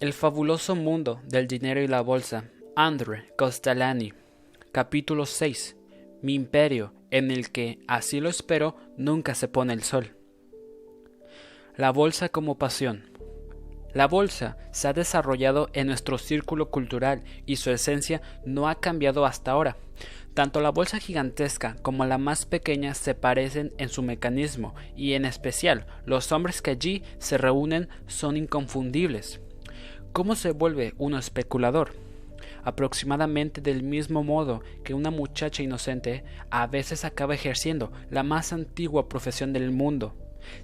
El fabuloso mundo del dinero y la bolsa. Andre Costalani. Capítulo 6. Mi imperio, en el que, así lo espero, nunca se pone el sol. La bolsa como pasión. La bolsa se ha desarrollado en nuestro círculo cultural y su esencia no ha cambiado hasta ahora. Tanto la bolsa gigantesca como la más pequeña se parecen en su mecanismo y en especial los hombres que allí se reúnen son inconfundibles. ¿Cómo se vuelve uno especulador? Aproximadamente del mismo modo que una muchacha inocente a veces acaba ejerciendo la más antigua profesión del mundo.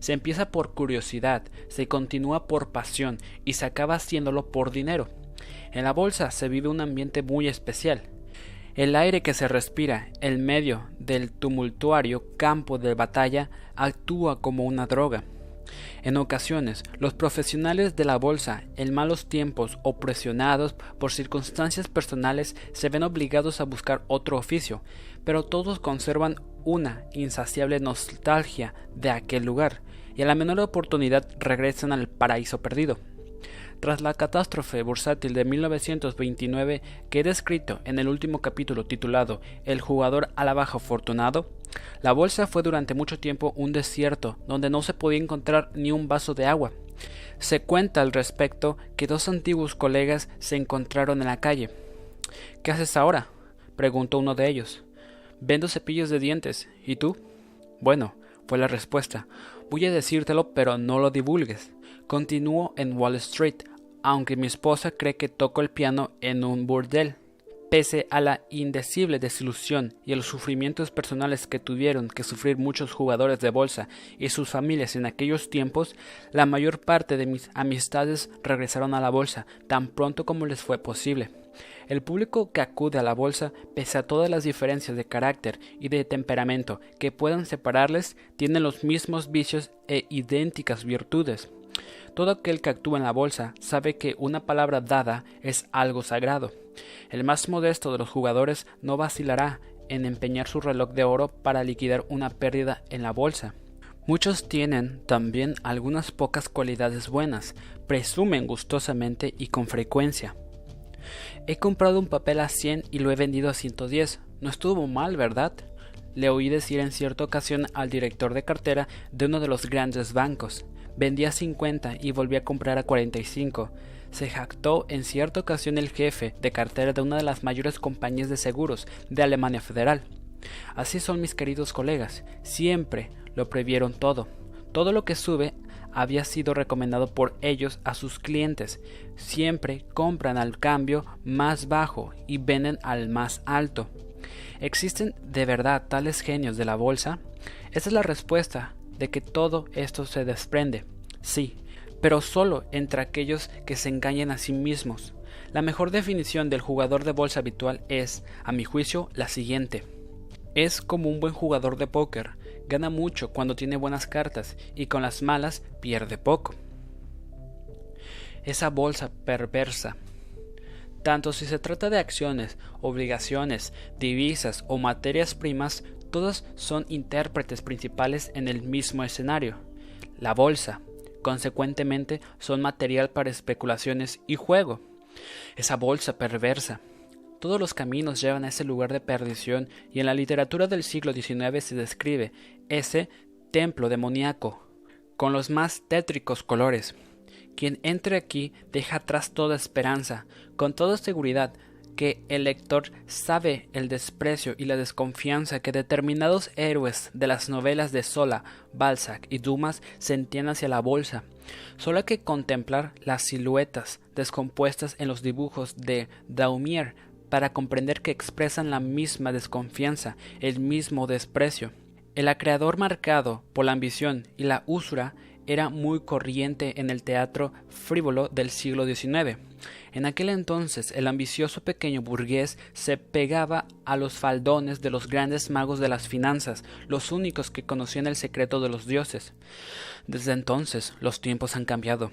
Se empieza por curiosidad, se continúa por pasión y se acaba haciéndolo por dinero. En la bolsa se vive un ambiente muy especial. El aire que se respira en medio del tumultuario campo de batalla actúa como una droga. En ocasiones, los profesionales de la bolsa, en malos tiempos o presionados por circunstancias personales, se ven obligados a buscar otro oficio, pero todos conservan una insaciable nostalgia de aquel lugar, y a la menor oportunidad regresan al paraíso perdido. Tras la catástrofe bursátil de 1929 que he descrito en el último capítulo titulado El jugador a la baja afortunado, la bolsa fue durante mucho tiempo un desierto donde no se podía encontrar ni un vaso de agua. Se cuenta al respecto que dos antiguos colegas se encontraron en la calle. ¿Qué haces ahora? preguntó uno de ellos. Vendo cepillos de dientes. ¿Y tú? Bueno, fue la respuesta. Voy a decírtelo, pero no lo divulgues. Continúo en Wall Street, aunque mi esposa cree que toco el piano en un burdel. Pese a la indecible desilusión y a los sufrimientos personales que tuvieron que sufrir muchos jugadores de bolsa y sus familias en aquellos tiempos, la mayor parte de mis amistades regresaron a la bolsa tan pronto como les fue posible. El público que acude a la bolsa, pese a todas las diferencias de carácter y de temperamento que puedan separarles, tiene los mismos vicios e idénticas virtudes. Todo aquel que actúa en la bolsa sabe que una palabra dada es algo sagrado. El más modesto de los jugadores no vacilará en empeñar su reloj de oro para liquidar una pérdida en la bolsa. Muchos tienen también algunas pocas cualidades buenas, presumen gustosamente y con frecuencia. He comprado un papel a 100 y lo he vendido a 110. No estuvo mal, ¿verdad? Le oí decir en cierta ocasión al director de cartera de uno de los grandes bancos. Vendía 50 y volví a comprar a 45. Se jactó en cierta ocasión el jefe de cartera de una de las mayores compañías de seguros de Alemania Federal. Así son mis queridos colegas, siempre lo previeron todo. Todo lo que sube había sido recomendado por ellos a sus clientes. Siempre compran al cambio más bajo y venden al más alto. ¿Existen de verdad tales genios de la bolsa? Esa es la respuesta de que todo esto se desprende. Sí, pero solo entre aquellos que se engañan a sí mismos. La mejor definición del jugador de bolsa habitual es, a mi juicio, la siguiente. Es como un buen jugador de póker, gana mucho cuando tiene buenas cartas y con las malas pierde poco. Esa bolsa perversa. Tanto si se trata de acciones, obligaciones, divisas o materias primas, todas son intérpretes principales en el mismo escenario. La bolsa, consecuentemente, son material para especulaciones y juego. Esa bolsa perversa. Todos los caminos llevan a ese lugar de perdición y en la literatura del siglo XIX se describe ese templo demoníaco con los más tétricos colores. Quien entre aquí deja atrás toda esperanza, con toda seguridad que el lector sabe el desprecio y la desconfianza que determinados héroes de las novelas de Sola, Balzac y Dumas sentían hacia la bolsa. Solo hay que contemplar las siluetas descompuestas en los dibujos de Daumier para comprender que expresan la misma desconfianza, el mismo desprecio. El acreedor marcado por la ambición y la usura era muy corriente en el teatro frívolo del siglo XIX. En aquel entonces el ambicioso pequeño burgués se pegaba a los faldones de los grandes magos de las finanzas, los únicos que conocían el secreto de los dioses. Desde entonces los tiempos han cambiado.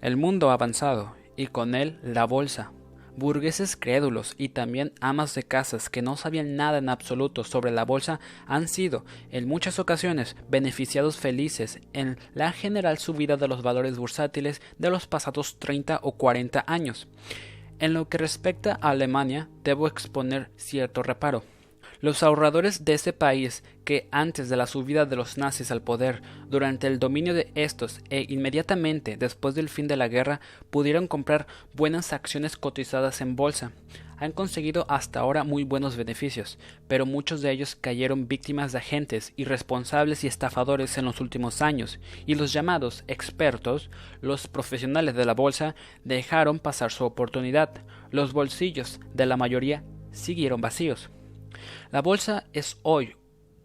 El mundo ha avanzado, y con él la bolsa. Burgueses crédulos y también amas de casas que no sabían nada en absoluto sobre la bolsa han sido, en muchas ocasiones, beneficiados felices en la general subida de los valores bursátiles de los pasados 30 o 40 años. En lo que respecta a Alemania, debo exponer cierto reparo. Los ahorradores de ese país, que antes de la subida de los nazis al poder, durante el dominio de estos e inmediatamente después del fin de la guerra, pudieron comprar buenas acciones cotizadas en bolsa, han conseguido hasta ahora muy buenos beneficios, pero muchos de ellos cayeron víctimas de agentes irresponsables y estafadores en los últimos años, y los llamados expertos, los profesionales de la bolsa, dejaron pasar su oportunidad. Los bolsillos de la mayoría siguieron vacíos. La bolsa es hoy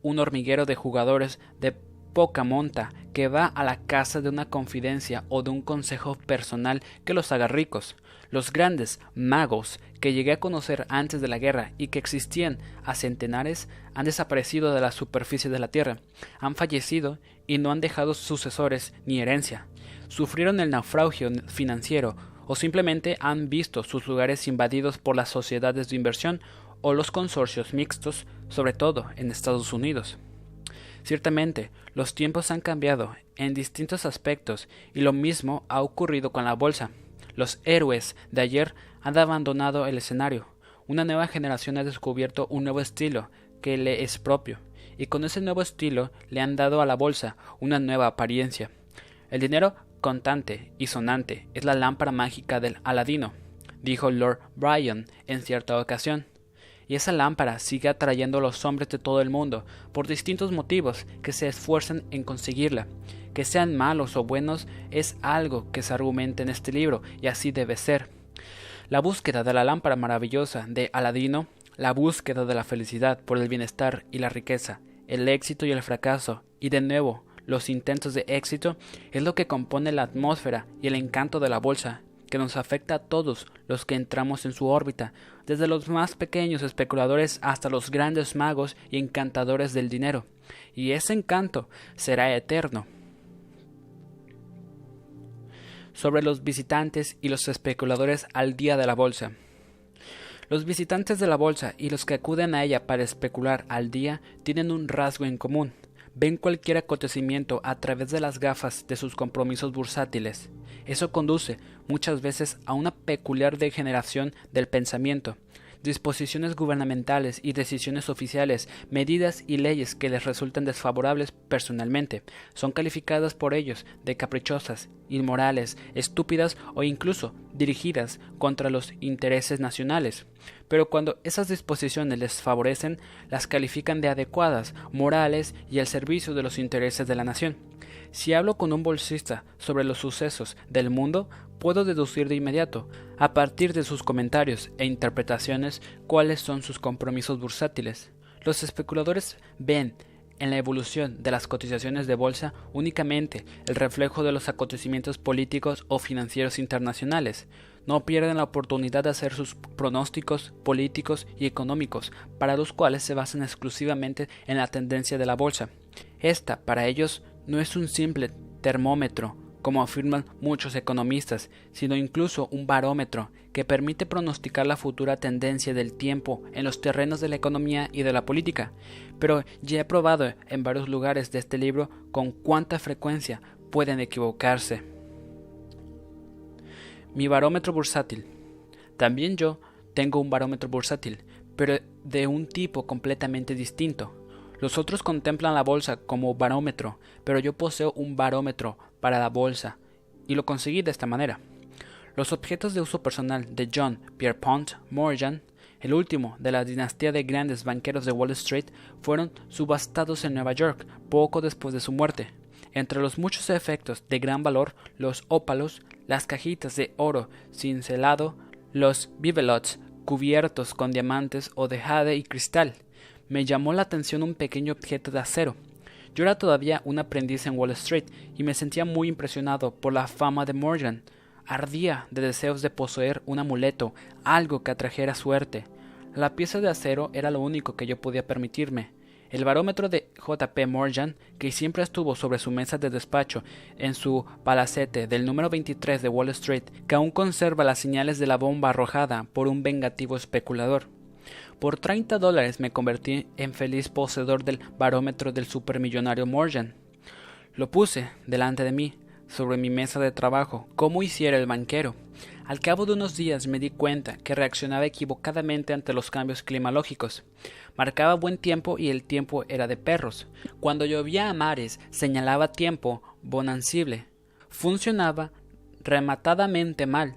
un hormiguero de jugadores de poca monta que va a la casa de una confidencia o de un consejo personal que los haga ricos. Los grandes magos que llegué a conocer antes de la guerra y que existían a centenares han desaparecido de la superficie de la tierra, han fallecido y no han dejado sucesores ni herencia. Sufrieron el naufragio financiero o simplemente han visto sus lugares invadidos por las sociedades de inversión o los consorcios mixtos, sobre todo en Estados Unidos. Ciertamente, los tiempos han cambiado en distintos aspectos y lo mismo ha ocurrido con la bolsa. Los héroes de ayer han abandonado el escenario. Una nueva generación ha descubierto un nuevo estilo que le es propio, y con ese nuevo estilo le han dado a la bolsa una nueva apariencia. El dinero contante y sonante es la lámpara mágica del Aladino, dijo Lord Bryan en cierta ocasión y esa lámpara sigue atrayendo a los hombres de todo el mundo por distintos motivos que se esfuerzan en conseguirla. Que sean malos o buenos es algo que se argumenta en este libro y así debe ser. La búsqueda de la lámpara maravillosa de Aladino, la búsqueda de la felicidad por el bienestar y la riqueza, el éxito y el fracaso, y de nuevo los intentos de éxito, es lo que compone la atmósfera y el encanto de la bolsa que nos afecta a todos los que entramos en su órbita, desde los más pequeños especuladores hasta los grandes magos y encantadores del dinero, y ese encanto será eterno. Sobre los visitantes y los especuladores al día de la bolsa. Los visitantes de la bolsa y los que acuden a ella para especular al día tienen un rasgo en común, ven cualquier acontecimiento a través de las gafas de sus compromisos bursátiles. Eso conduce muchas veces a una peculiar degeneración del pensamiento, disposiciones gubernamentales y decisiones oficiales, medidas y leyes que les resultan desfavorables personalmente, son calificadas por ellos de caprichosas, inmorales, estúpidas o incluso dirigidas contra los intereses nacionales. Pero cuando esas disposiciones les favorecen, las califican de adecuadas, morales y al servicio de los intereses de la nación. Si hablo con un bolsista sobre los sucesos del mundo, puedo deducir de inmediato, a partir de sus comentarios e interpretaciones, cuáles son sus compromisos bursátiles. Los especuladores ven en la evolución de las cotizaciones de bolsa únicamente el reflejo de los acontecimientos políticos o financieros internacionales. No pierden la oportunidad de hacer sus pronósticos políticos y económicos, para los cuales se basan exclusivamente en la tendencia de la bolsa. Esta, para ellos, no es un simple termómetro como afirman muchos economistas, sino incluso un barómetro que permite pronosticar la futura tendencia del tiempo en los terrenos de la economía y de la política. Pero ya he probado en varios lugares de este libro con cuánta frecuencia pueden equivocarse. Mi barómetro bursátil. También yo tengo un barómetro bursátil, pero de un tipo completamente distinto. Los otros contemplan la bolsa como barómetro, pero yo poseo un barómetro para la bolsa, y lo conseguí de esta manera. Los objetos de uso personal de John Pierpont Morgan, el último de la dinastía de grandes banqueros de Wall Street, fueron subastados en Nueva York poco después de su muerte. Entre los muchos efectos de gran valor, los ópalos, las cajitas de oro cincelado, los bibelots cubiertos con diamantes o de jade y cristal, me llamó la atención un pequeño objeto de acero. Yo era todavía un aprendiz en Wall Street y me sentía muy impresionado por la fama de Morgan. Ardía de deseos de poseer un amuleto, algo que atrajera suerte. La pieza de acero era lo único que yo podía permitirme. El barómetro de JP Morgan, que siempre estuvo sobre su mesa de despacho en su palacete del número 23 de Wall Street, que aún conserva las señales de la bomba arrojada por un vengativo especulador. Por 30 dólares me convertí en feliz poseedor del barómetro del supermillonario Morgan. Lo puse delante de mí, sobre mi mesa de trabajo, como hiciera el banquero. Al cabo de unos días me di cuenta que reaccionaba equivocadamente ante los cambios climatológicos. Marcaba buen tiempo y el tiempo era de perros. Cuando llovía a mares, señalaba tiempo bonancible. Funcionaba rematadamente mal.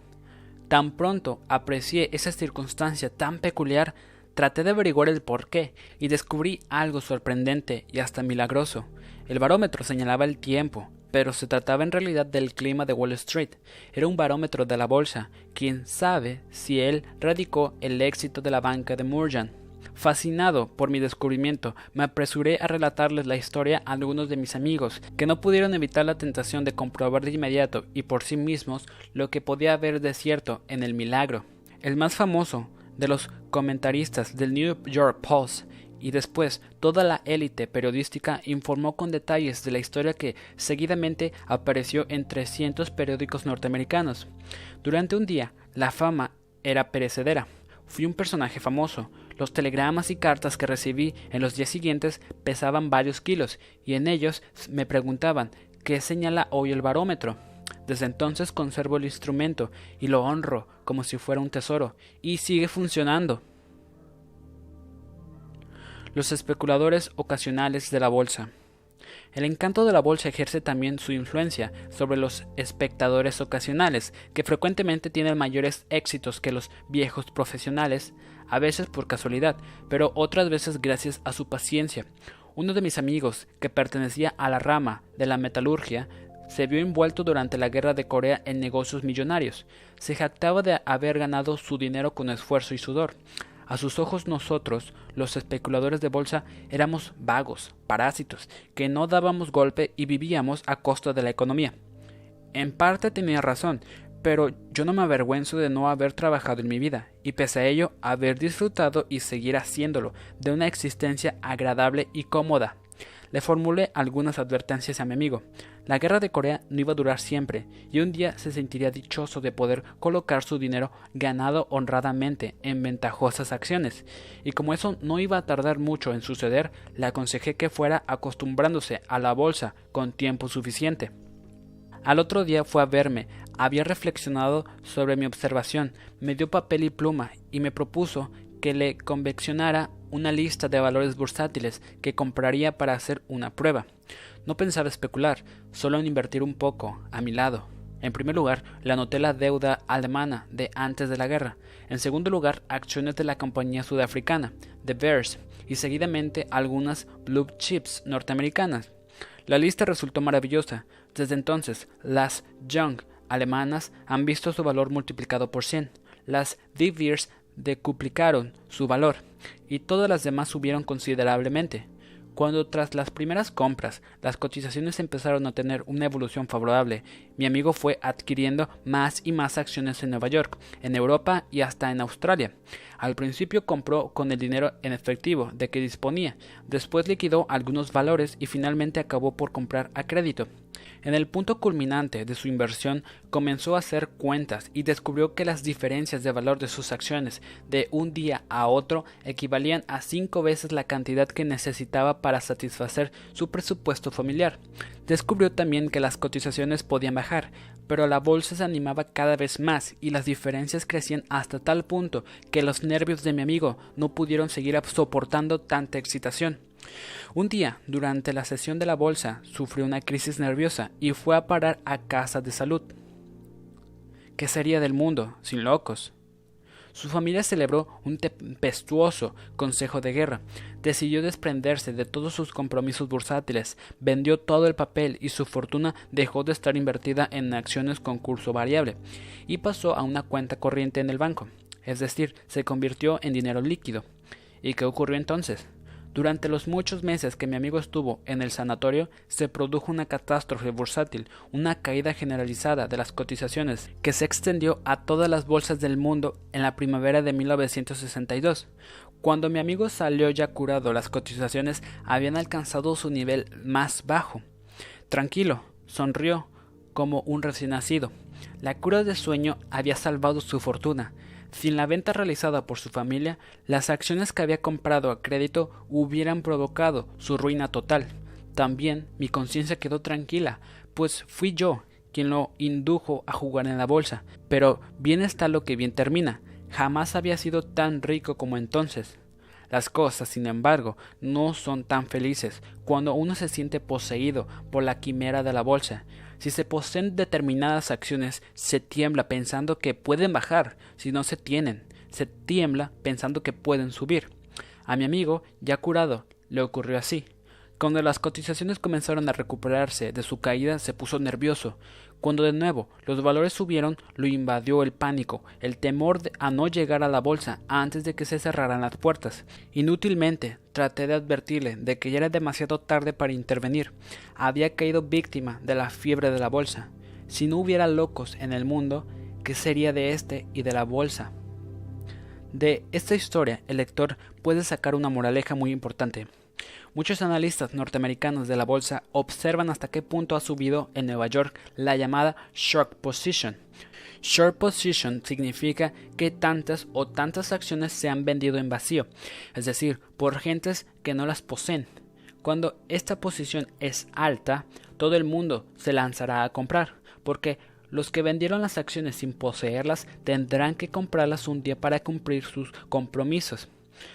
Tan pronto aprecié esa circunstancia tan peculiar, traté de averiguar el porqué y descubrí algo sorprendente y hasta milagroso. El barómetro señalaba el tiempo, pero se trataba en realidad del clima de Wall Street. Era un barómetro de la bolsa. Quién sabe si él radicó el éxito de la banca de Morgan. Fascinado por mi descubrimiento, me apresuré a relatarles la historia a algunos de mis amigos, que no pudieron evitar la tentación de comprobar de inmediato y por sí mismos lo que podía haber de cierto en el milagro. El más famoso de los comentaristas del New York Post y después toda la élite periodística informó con detalles de la historia que seguidamente apareció en 300 periódicos norteamericanos. Durante un día, la fama era perecedera. Fui un personaje famoso. Los telegramas y cartas que recibí en los días siguientes pesaban varios kilos, y en ellos me preguntaban ¿qué señala hoy el barómetro? Desde entonces conservo el instrumento y lo honro como si fuera un tesoro, y sigue funcionando los especuladores ocasionales de la bolsa. El encanto de la bolsa ejerce también su influencia sobre los espectadores ocasionales, que frecuentemente tienen mayores éxitos que los viejos profesionales, a veces por casualidad, pero otras veces gracias a su paciencia. Uno de mis amigos, que pertenecía a la rama de la metalurgia, se vio envuelto durante la guerra de Corea en negocios millonarios. Se jactaba de haber ganado su dinero con esfuerzo y sudor. A sus ojos nosotros, los especuladores de bolsa, éramos vagos, parásitos, que no dábamos golpe y vivíamos a costa de la economía. En parte tenía razón, pero yo no me avergüenzo de no haber trabajado en mi vida, y pese a ello haber disfrutado y seguir haciéndolo de una existencia agradable y cómoda. Le formulé algunas advertencias a mi amigo. La guerra de Corea no iba a durar siempre, y un día se sentiría dichoso de poder colocar su dinero ganado honradamente en ventajosas acciones, y como eso no iba a tardar mucho en suceder, le aconsejé que fuera acostumbrándose a la bolsa con tiempo suficiente. Al otro día fue a verme, había reflexionado sobre mi observación, me dio papel y pluma y me propuso que le conveccionara una lista de valores bursátiles que compraría para hacer una prueba. No pensaba especular, solo en invertir un poco, a mi lado. En primer lugar, le anoté la deuda alemana de antes de la guerra. En segundo lugar, acciones de la compañía sudafricana, de Bears, y seguidamente algunas blue chips norteamericanas. La lista resultó maravillosa. Desde entonces, las Young alemanas han visto su valor multiplicado por 100. Las De Beers decuplicaron su valor y todas las demás subieron considerablemente. Cuando tras las primeras compras las cotizaciones empezaron a tener una evolución favorable, mi amigo fue adquiriendo más y más acciones en Nueva York, en Europa y hasta en Australia. Al principio compró con el dinero en efectivo de que disponía, después liquidó algunos valores y finalmente acabó por comprar a crédito. En el punto culminante de su inversión comenzó a hacer cuentas y descubrió que las diferencias de valor de sus acciones de un día a otro equivalían a cinco veces la cantidad que necesitaba para satisfacer su presupuesto familiar. Descubrió también que las cotizaciones podían bajar, pero la bolsa se animaba cada vez más y las diferencias crecían hasta tal punto que los nervios de mi amigo no pudieron seguir soportando tanta excitación. Un día, durante la sesión de la bolsa, sufrió una crisis nerviosa y fue a parar a casa de salud. ¿Qué sería del mundo sin locos? Su familia celebró un tempestuoso consejo de guerra, decidió desprenderse de todos sus compromisos bursátiles, vendió todo el papel y su fortuna dejó de estar invertida en acciones con curso variable y pasó a una cuenta corriente en el banco, es decir, se convirtió en dinero líquido. ¿Y qué ocurrió entonces? Durante los muchos meses que mi amigo estuvo en el sanatorio, se produjo una catástrofe bursátil, una caída generalizada de las cotizaciones que se extendió a todas las bolsas del mundo en la primavera de 1962. Cuando mi amigo salió ya curado, las cotizaciones habían alcanzado su nivel más bajo. Tranquilo, sonrió como un recién nacido. La cura de sueño había salvado su fortuna. Sin la venta realizada por su familia, las acciones que había comprado a crédito hubieran provocado su ruina total. También mi conciencia quedó tranquila, pues fui yo quien lo indujo a jugar en la bolsa. Pero bien está lo que bien termina. Jamás había sido tan rico como entonces. Las cosas, sin embargo, no son tan felices cuando uno se siente poseído por la quimera de la bolsa. Si se poseen determinadas acciones, se tiembla pensando que pueden bajar si no se tienen. Se tiembla pensando que pueden subir. A mi amigo, ya curado, le ocurrió así. Cuando las cotizaciones comenzaron a recuperarse de su caída, se puso nervioso. Cuando de nuevo los valores subieron, lo invadió el pánico, el temor a no llegar a la bolsa antes de que se cerraran las puertas. Inútilmente traté de advertirle de que ya era demasiado tarde para intervenir. Había caído víctima de la fiebre de la bolsa. Si no hubiera locos en el mundo, ¿qué sería de este y de la bolsa? De esta historia, el lector puede sacar una moraleja muy importante. Muchos analistas norteamericanos de la bolsa observan hasta qué punto ha subido en Nueva York la llamada short position. Short position significa que tantas o tantas acciones se han vendido en vacío, es decir, por gentes que no las poseen. Cuando esta posición es alta, todo el mundo se lanzará a comprar, porque los que vendieron las acciones sin poseerlas tendrán que comprarlas un día para cumplir sus compromisos.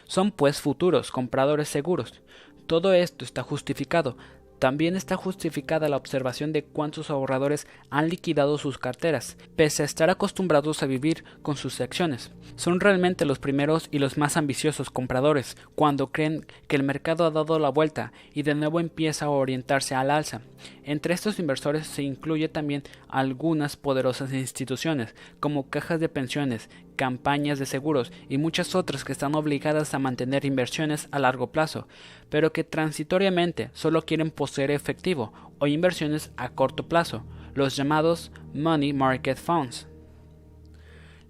Son pues futuros compradores seguros. Todo esto está justificado. También está justificada la observación de cuántos ahorradores han liquidado sus carteras, pese a estar acostumbrados a vivir con sus acciones. Son realmente los primeros y los más ambiciosos compradores cuando creen que el mercado ha dado la vuelta y de nuevo empieza a orientarse al alza. Entre estos inversores se incluye también algunas poderosas instituciones, como cajas de pensiones, campañas de seguros y muchas otras que están obligadas a mantener inversiones a largo plazo, pero que transitoriamente solo quieren poseer efectivo o inversiones a corto plazo, los llamados Money Market Funds.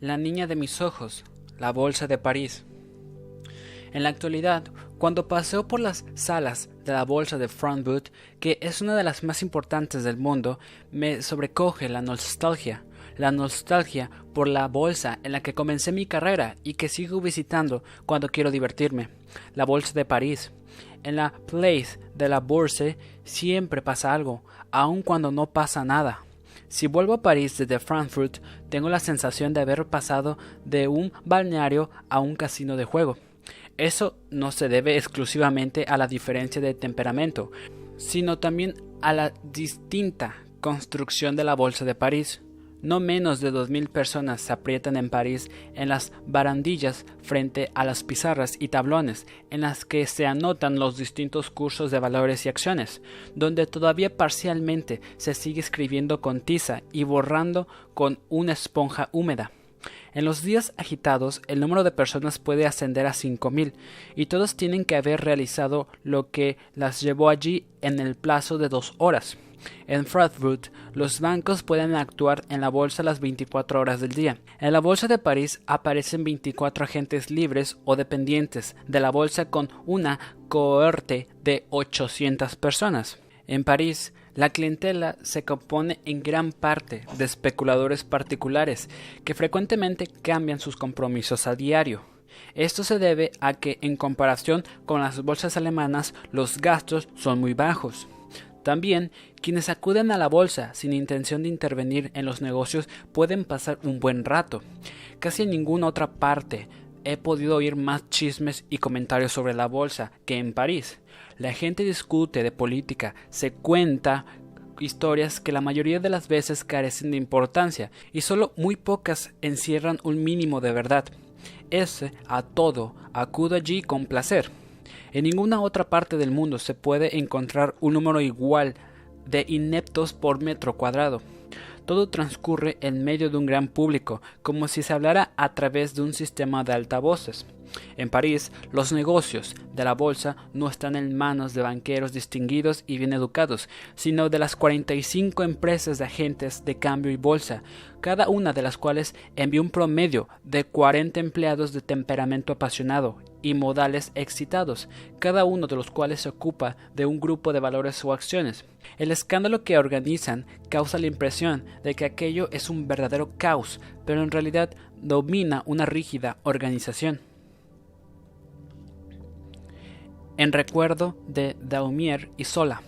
La niña de mis ojos, la Bolsa de París. En la actualidad, cuando paseo por las salas de la Bolsa de Frankfurt, que es una de las más importantes del mundo, me sobrecoge la nostalgia la nostalgia por la bolsa en la que comencé mi carrera y que sigo visitando cuando quiero divertirme, la bolsa de París. En la Place de la Bourse siempre pasa algo, aun cuando no pasa nada. Si vuelvo a París desde Frankfurt, tengo la sensación de haber pasado de un balneario a un casino de juego. Eso no se debe exclusivamente a la diferencia de temperamento, sino también a la distinta construcción de la Bolsa de París. No menos de dos mil personas se aprietan en París en las barandillas frente a las pizarras y tablones en las que se anotan los distintos cursos de valores y acciones, donde todavía parcialmente se sigue escribiendo con tiza y borrando con una esponja húmeda. En los días agitados, el número de personas puede ascender a cinco mil, y todos tienen que haber realizado lo que las llevó allí en el plazo de dos horas. En Frankfurt, los bancos pueden actuar en la bolsa las 24 horas del día. En la bolsa de París aparecen 24 agentes libres o dependientes de la bolsa con una cohorte de 800 personas. En París, la clientela se compone en gran parte de especuladores particulares que frecuentemente cambian sus compromisos a diario. Esto se debe a que, en comparación con las bolsas alemanas, los gastos son muy bajos. También, quienes acuden a la bolsa sin intención de intervenir en los negocios pueden pasar un buen rato. Casi en ninguna otra parte he podido oír más chismes y comentarios sobre la bolsa que en París. La gente discute de política, se cuenta historias que la mayoría de las veces carecen de importancia y solo muy pocas encierran un mínimo de verdad. Ese a todo acudo allí con placer. En ninguna otra parte del mundo se puede encontrar un número igual de ineptos por metro cuadrado. Todo transcurre en medio de un gran público, como si se hablara a través de un sistema de altavoces. En París, los negocios de la bolsa no están en manos de banqueros distinguidos y bien educados, sino de las 45 empresas de agentes de cambio y bolsa, cada una de las cuales envía un promedio de 40 empleados de temperamento apasionado y modales excitados, cada uno de los cuales se ocupa de un grupo de valores o acciones. El escándalo que organizan causa la impresión de que aquello es un verdadero caos, pero en realidad domina una rígida organización. En recuerdo de Daumier y Sola.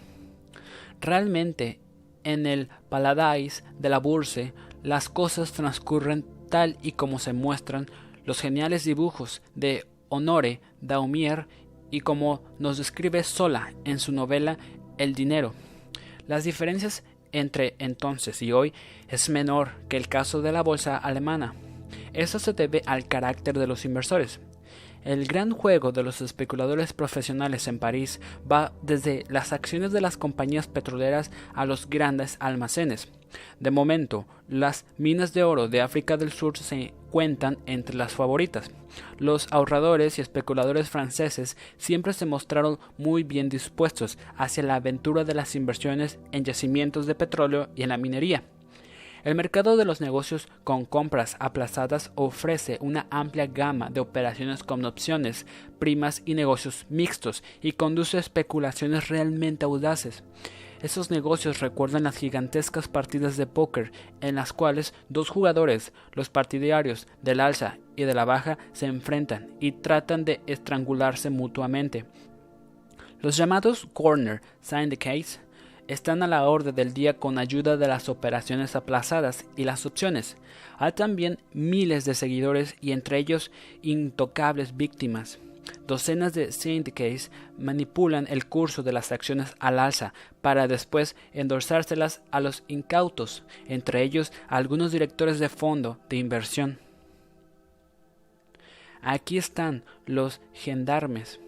Realmente, en el Paladais de la Bourse, las cosas transcurren tal y como se muestran los geniales dibujos de Honore Daumier y como nos describe Sola en su novela El dinero. Las diferencias entre entonces y hoy es menor que el caso de la bolsa alemana. Eso se debe al carácter de los inversores. El gran juego de los especuladores profesionales en París va desde las acciones de las compañías petroleras a los grandes almacenes. De momento, las minas de oro de África del Sur se cuentan entre las favoritas. Los ahorradores y especuladores franceses siempre se mostraron muy bien dispuestos hacia la aventura de las inversiones en yacimientos de petróleo y en la minería. El mercado de los negocios con compras aplazadas ofrece una amplia gama de operaciones con opciones, primas y negocios mixtos y conduce a especulaciones realmente audaces. Esos negocios recuerdan las gigantescas partidas de póker en las cuales dos jugadores, los partidarios del alza y de la baja, se enfrentan y tratan de estrangularse mutuamente. Los llamados corner syndicates están a la orden del día con ayuda de las operaciones aplazadas y las opciones. Hay también miles de seguidores y entre ellos intocables víctimas. Docenas de syndicates manipulan el curso de las acciones al alza para después endorsárselas a los incautos, entre ellos algunos directores de fondo de inversión. Aquí están los gendarmes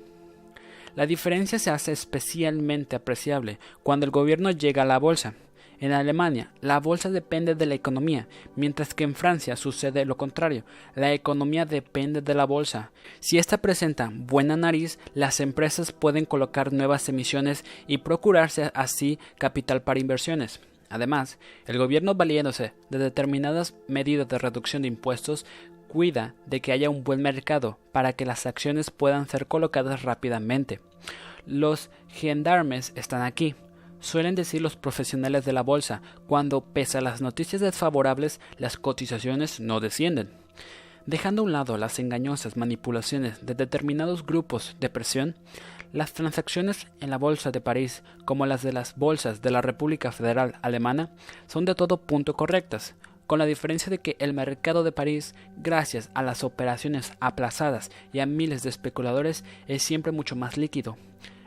la diferencia se hace especialmente apreciable cuando el gobierno llega a la bolsa. En Alemania, la bolsa depende de la economía, mientras que en Francia sucede lo contrario. La economía depende de la bolsa. Si ésta presenta buena nariz, las empresas pueden colocar nuevas emisiones y procurarse así capital para inversiones. Además, el gobierno valiéndose de determinadas medidas de reducción de impuestos cuida de que haya un buen mercado para que las acciones puedan ser colocadas rápidamente. Los gendarmes están aquí, suelen decir los profesionales de la bolsa, cuando pese a las noticias desfavorables las cotizaciones no descienden. Dejando a un lado las engañosas manipulaciones de determinados grupos de presión, las transacciones en la Bolsa de París, como las de las bolsas de la República Federal Alemana, son de todo punto correctas, con la diferencia de que el mercado de París, gracias a las operaciones aplazadas y a miles de especuladores, es siempre mucho más líquido.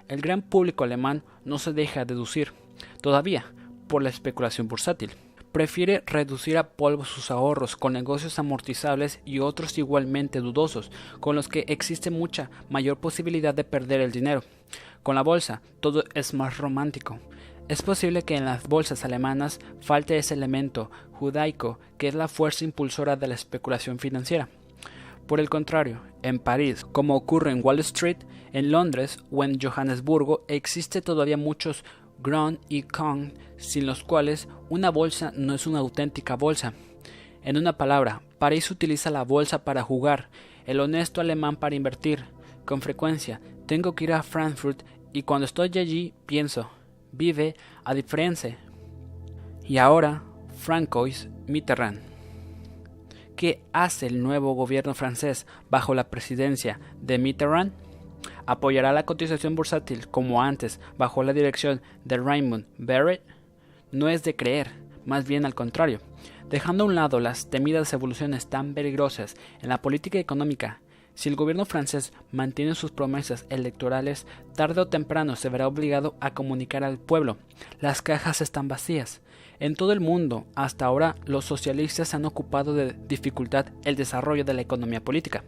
El gran público alemán no se deja deducir, todavía, por la especulación bursátil. Prefiere reducir a polvo sus ahorros con negocios amortizables y otros igualmente dudosos, con los que existe mucha mayor posibilidad de perder el dinero. Con la bolsa todo es más romántico. Es posible que en las bolsas alemanas falte ese elemento judaico que es la fuerza impulsora de la especulación financiera. Por el contrario, en París, como ocurre en Wall Street, en Londres o en Johannesburgo, existe todavía muchos Grand y Kong sin los cuales una bolsa no es una auténtica bolsa. En una palabra, París utiliza la bolsa para jugar, el honesto alemán para invertir. Con frecuencia, tengo que ir a Frankfurt y cuando estoy allí pienso, vive a diferencia. Y ahora, Francois Mitterrand. ¿Qué hace el nuevo gobierno francés bajo la presidencia de Mitterrand? ¿Apoyará la cotización bursátil como antes bajo la dirección de Raymond Barrett? No es de creer, más bien al contrario. Dejando a un lado las temidas evoluciones tan peligrosas en la política económica si el gobierno francés mantiene sus promesas electorales, tarde o temprano se verá obligado a comunicar al pueblo. Las cajas están vacías. En todo el mundo, hasta ahora, los socialistas han ocupado de dificultad el desarrollo de la economía política.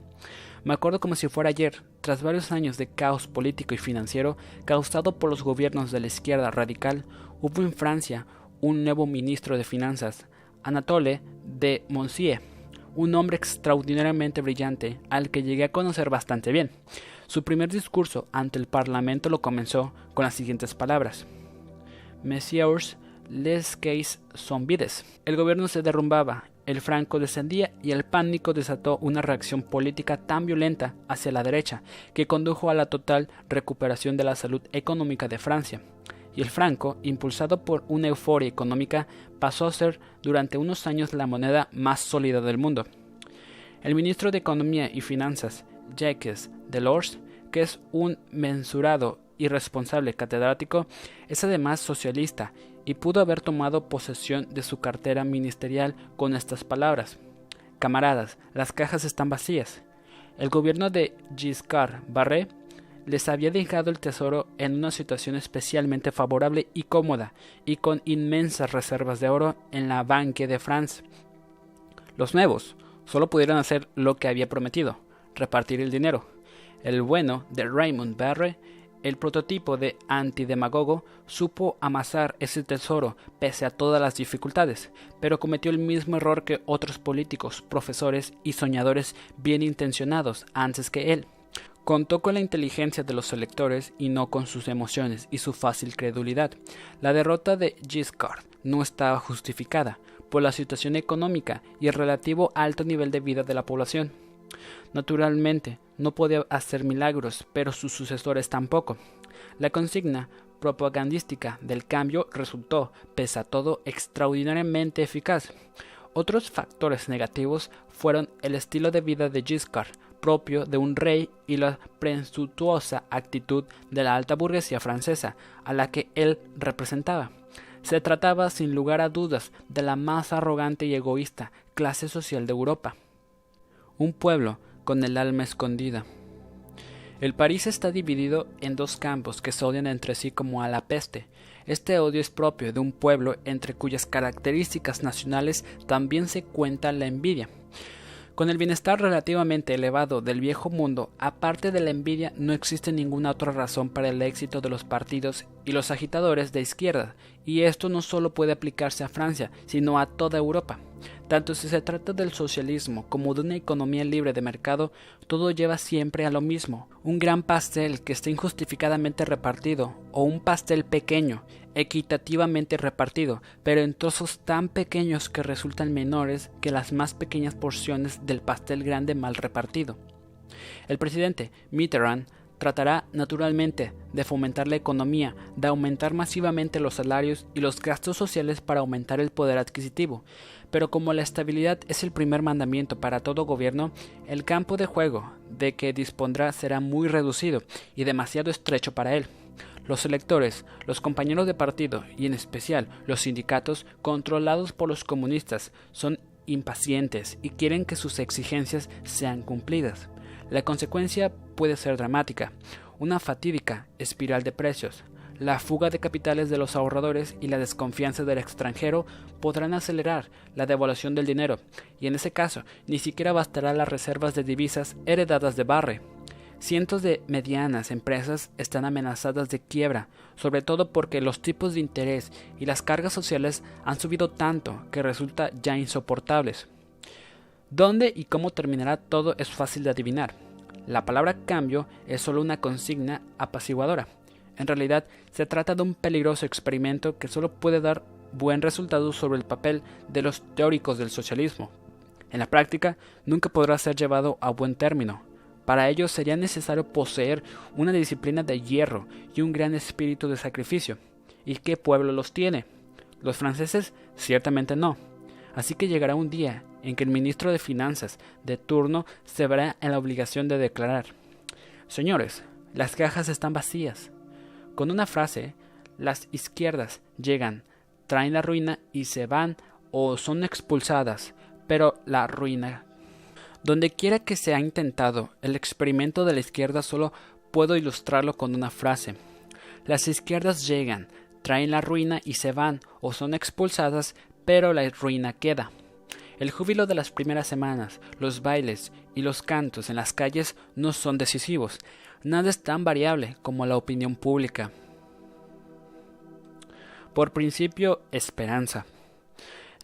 Me acuerdo como si fuera ayer, tras varios años de caos político y financiero causado por los gobiernos de la izquierda radical, hubo en Francia un nuevo ministro de Finanzas, Anatole de Monsier, un hombre extraordinariamente brillante al que llegué a conocer bastante bien. Su primer discurso ante el Parlamento lo comenzó con las siguientes palabras. Messieurs les quais son vides. El gobierno se derrumbaba, el franco descendía y el pánico desató una reacción política tan violenta hacia la derecha que condujo a la total recuperación de la salud económica de Francia. Y el franco, impulsado por una euforia económica, pasó a ser durante unos años la moneda más sólida del mundo. El ministro de Economía y Finanzas, Jacques Delors, que es un mensurado y responsable catedrático, es además socialista y pudo haber tomado posesión de su cartera ministerial con estas palabras. Camaradas, las cajas están vacías. El gobierno de Giscard Barré les había dejado el tesoro en una situación especialmente favorable y cómoda, y con inmensas reservas de oro en la Banque de France. Los nuevos solo pudieron hacer lo que había prometido, repartir el dinero. El bueno de Raymond Barre el prototipo de antidemagogo supo amasar ese tesoro pese a todas las dificultades, pero cometió el mismo error que otros políticos, profesores y soñadores bien intencionados antes que él. Contó con la inteligencia de los electores y no con sus emociones y su fácil credulidad. La derrota de Giscard no estaba justificada por la situación económica y el relativo alto nivel de vida de la población. Naturalmente, no podía hacer milagros, pero sus sucesores tampoco. La consigna propagandística del cambio resultó, pese a todo, extraordinariamente eficaz. Otros factores negativos fueron el estilo de vida de Giscard, propio de un rey, y la presuntuosa actitud de la alta burguesía francesa, a la que él representaba. Se trataba, sin lugar a dudas, de la más arrogante y egoísta clase social de Europa. Un pueblo con el alma escondida. El París está dividido en dos campos que se odian entre sí como a la peste. Este odio es propio de un pueblo entre cuyas características nacionales también se cuenta la envidia. Con el bienestar relativamente elevado del viejo mundo, aparte de la envidia, no existe ninguna otra razón para el éxito de los partidos y los agitadores de izquierda, y esto no solo puede aplicarse a Francia, sino a toda Europa. Tanto si se trata del socialismo como de una economía libre de mercado, todo lleva siempre a lo mismo. Un gran pastel que está injustificadamente repartido, o un pastel pequeño, equitativamente repartido, pero en trozos tan pequeños que resultan menores que las más pequeñas porciones del pastel grande mal repartido. El presidente Mitterrand tratará naturalmente de fomentar la economía, de aumentar masivamente los salarios y los gastos sociales para aumentar el poder adquisitivo, pero como la estabilidad es el primer mandamiento para todo gobierno, el campo de juego de que dispondrá será muy reducido y demasiado estrecho para él. Los electores, los compañeros de partido y en especial los sindicatos controlados por los comunistas son impacientes y quieren que sus exigencias sean cumplidas. La consecuencia puede ser dramática, una fatídica espiral de precios. La fuga de capitales de los ahorradores y la desconfianza del extranjero podrán acelerar la devaluación del dinero, y en ese caso ni siquiera bastará las reservas de divisas heredadas de Barre. Cientos de medianas empresas están amenazadas de quiebra, sobre todo porque los tipos de interés y las cargas sociales han subido tanto que resulta ya insoportables. ¿Dónde y cómo terminará todo es fácil de adivinar. La palabra cambio es solo una consigna apaciguadora. En realidad, se trata de un peligroso experimento que solo puede dar buen resultado sobre el papel de los teóricos del socialismo. En la práctica, nunca podrá ser llevado a buen término. Para ello sería necesario poseer una disciplina de hierro y un gran espíritu de sacrificio. ¿Y qué pueblo los tiene? Los franceses ciertamente no. Así que llegará un día en que el ministro de Finanzas de turno se verá en la obligación de declarar Señores, las cajas están vacías. Con una frase, las izquierdas llegan, traen la ruina y se van o son expulsadas, pero la ruina. Donde quiera que se ha intentado el experimento de la izquierda solo puedo ilustrarlo con una frase. Las izquierdas llegan, traen la ruina y se van o son expulsadas, pero la ruina queda. El júbilo de las primeras semanas, los bailes y los cantos en las calles no son decisivos. Nada es tan variable como la opinión pública. Por principio, esperanza.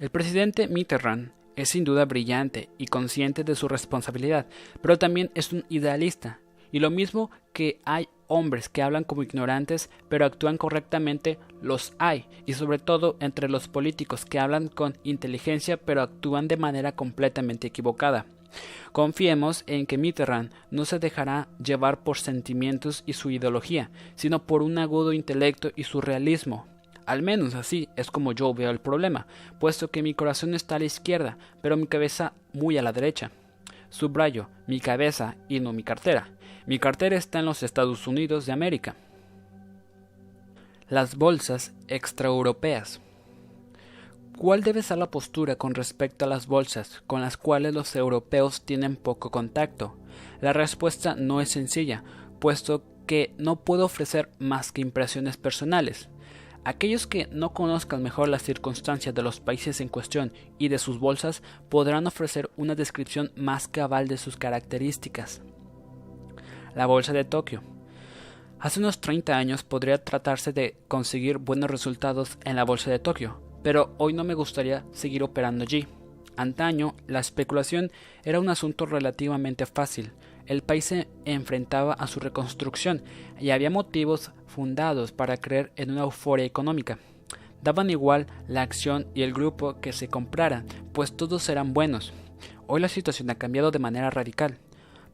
El presidente Mitterrand Es sin duda brillante y consciente de su responsabilidad, pero también es un idealista. Y lo mismo que hay hombres que hablan como ignorantes pero actúan correctamente, los hay, y sobre todo entre los políticos que hablan con inteligencia pero actúan de manera completamente equivocada. Confiemos en que Mitterrand no se dejará llevar por sentimientos y su ideología, sino por un agudo intelecto y su realismo. Al menos así es como yo veo el problema, puesto que mi corazón está a la izquierda, pero mi cabeza muy a la derecha. Subrayo, mi cabeza y no mi cartera. Mi cartera está en los Estados Unidos de América. Las bolsas extraeuropeas. ¿Cuál debe ser la postura con respecto a las bolsas con las cuales los europeos tienen poco contacto? La respuesta no es sencilla, puesto que no puedo ofrecer más que impresiones personales. Aquellos que no conozcan mejor las circunstancias de los países en cuestión y de sus bolsas podrán ofrecer una descripción más cabal de sus características. La bolsa de Tokio. Hace unos 30 años podría tratarse de conseguir buenos resultados en la bolsa de Tokio, pero hoy no me gustaría seguir operando allí. Antaño, la especulación era un asunto relativamente fácil. El país se enfrentaba a su reconstrucción y había motivos fundados para creer en una euforia económica. Daban igual la acción y el grupo que se compraran, pues todos eran buenos. Hoy la situación ha cambiado de manera radical.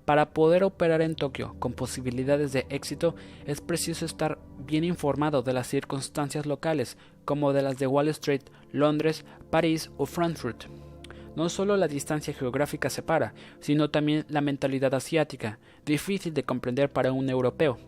Para poder operar en Tokio con posibilidades de éxito es preciso estar bien informado de las circunstancias locales, como de las de Wall Street, Londres, París o Frankfurt. No solo la distancia geográfica separa, sino también la mentalidad asiática, difícil de comprender para un europeo.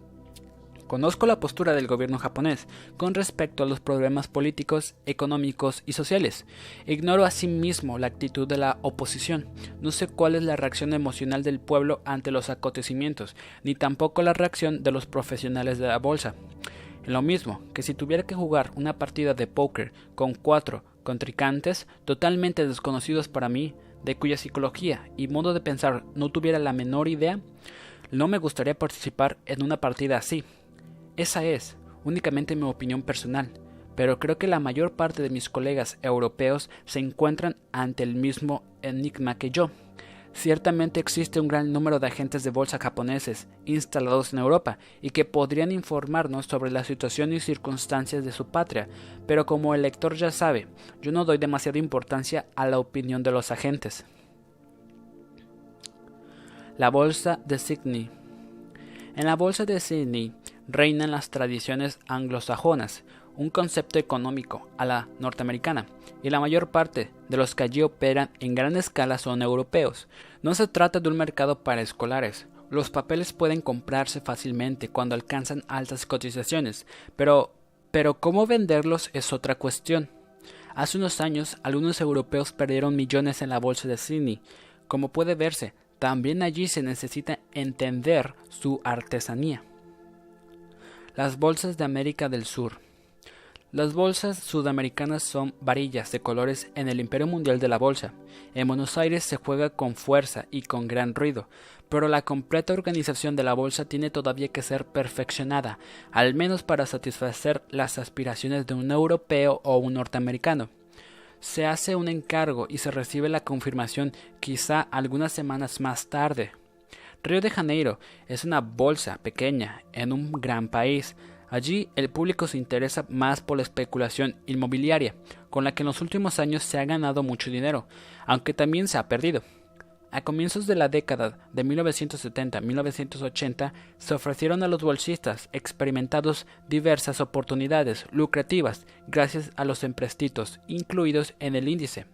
Conozco la postura del gobierno japonés con respecto a los problemas políticos, económicos y sociales. Ignoro asimismo la actitud de la oposición. No sé cuál es la reacción emocional del pueblo ante los acontecimientos, ni tampoco la reacción de los profesionales de la bolsa. Lo mismo que si tuviera que jugar una partida de póker con cuatro contrincantes totalmente desconocidos para mí, de cuya psicología y modo de pensar no tuviera la menor idea, no me gustaría participar en una partida así. Esa es únicamente mi opinión personal, pero creo que la mayor parte de mis colegas europeos se encuentran ante el mismo enigma que yo. Ciertamente existe un gran número de agentes de bolsa japoneses instalados en Europa y que podrían informarnos sobre la situación y circunstancias de su patria, pero como el lector ya sabe, yo no doy demasiada importancia a la opinión de los agentes. La bolsa de Sydney. En la bolsa de Sydney reinan las tradiciones anglosajonas, un concepto económico a la norteamericana, y la mayor parte de los que allí operan en gran escala son europeos. No se trata de un mercado para escolares. Los papeles pueden comprarse fácilmente cuando alcanzan altas cotizaciones, pero pero cómo venderlos es otra cuestión. Hace unos años algunos europeos perdieron millones en la bolsa de Sydney. Como puede verse, también allí se necesita entender su artesanía. Las bolsas de América del Sur. Las bolsas sudamericanas son varillas de colores en el imperio mundial de la bolsa. En Buenos Aires se juega con fuerza y con gran ruido, pero la completa organización de la bolsa tiene todavía que ser perfeccionada, al menos para satisfacer las aspiraciones de un europeo o un norteamericano. Se hace un encargo y se recibe la confirmación quizá algunas semanas más tarde. Río de Janeiro es una bolsa pequeña en un gran país. Allí el público se interesa más por la especulación inmobiliaria, con la que en los últimos años se ha ganado mucho dinero, aunque también se ha perdido. A comienzos de la década de 1970-1980 se ofrecieron a los bolsistas experimentados diversas oportunidades lucrativas gracias a los emprestitos incluidos en el índice.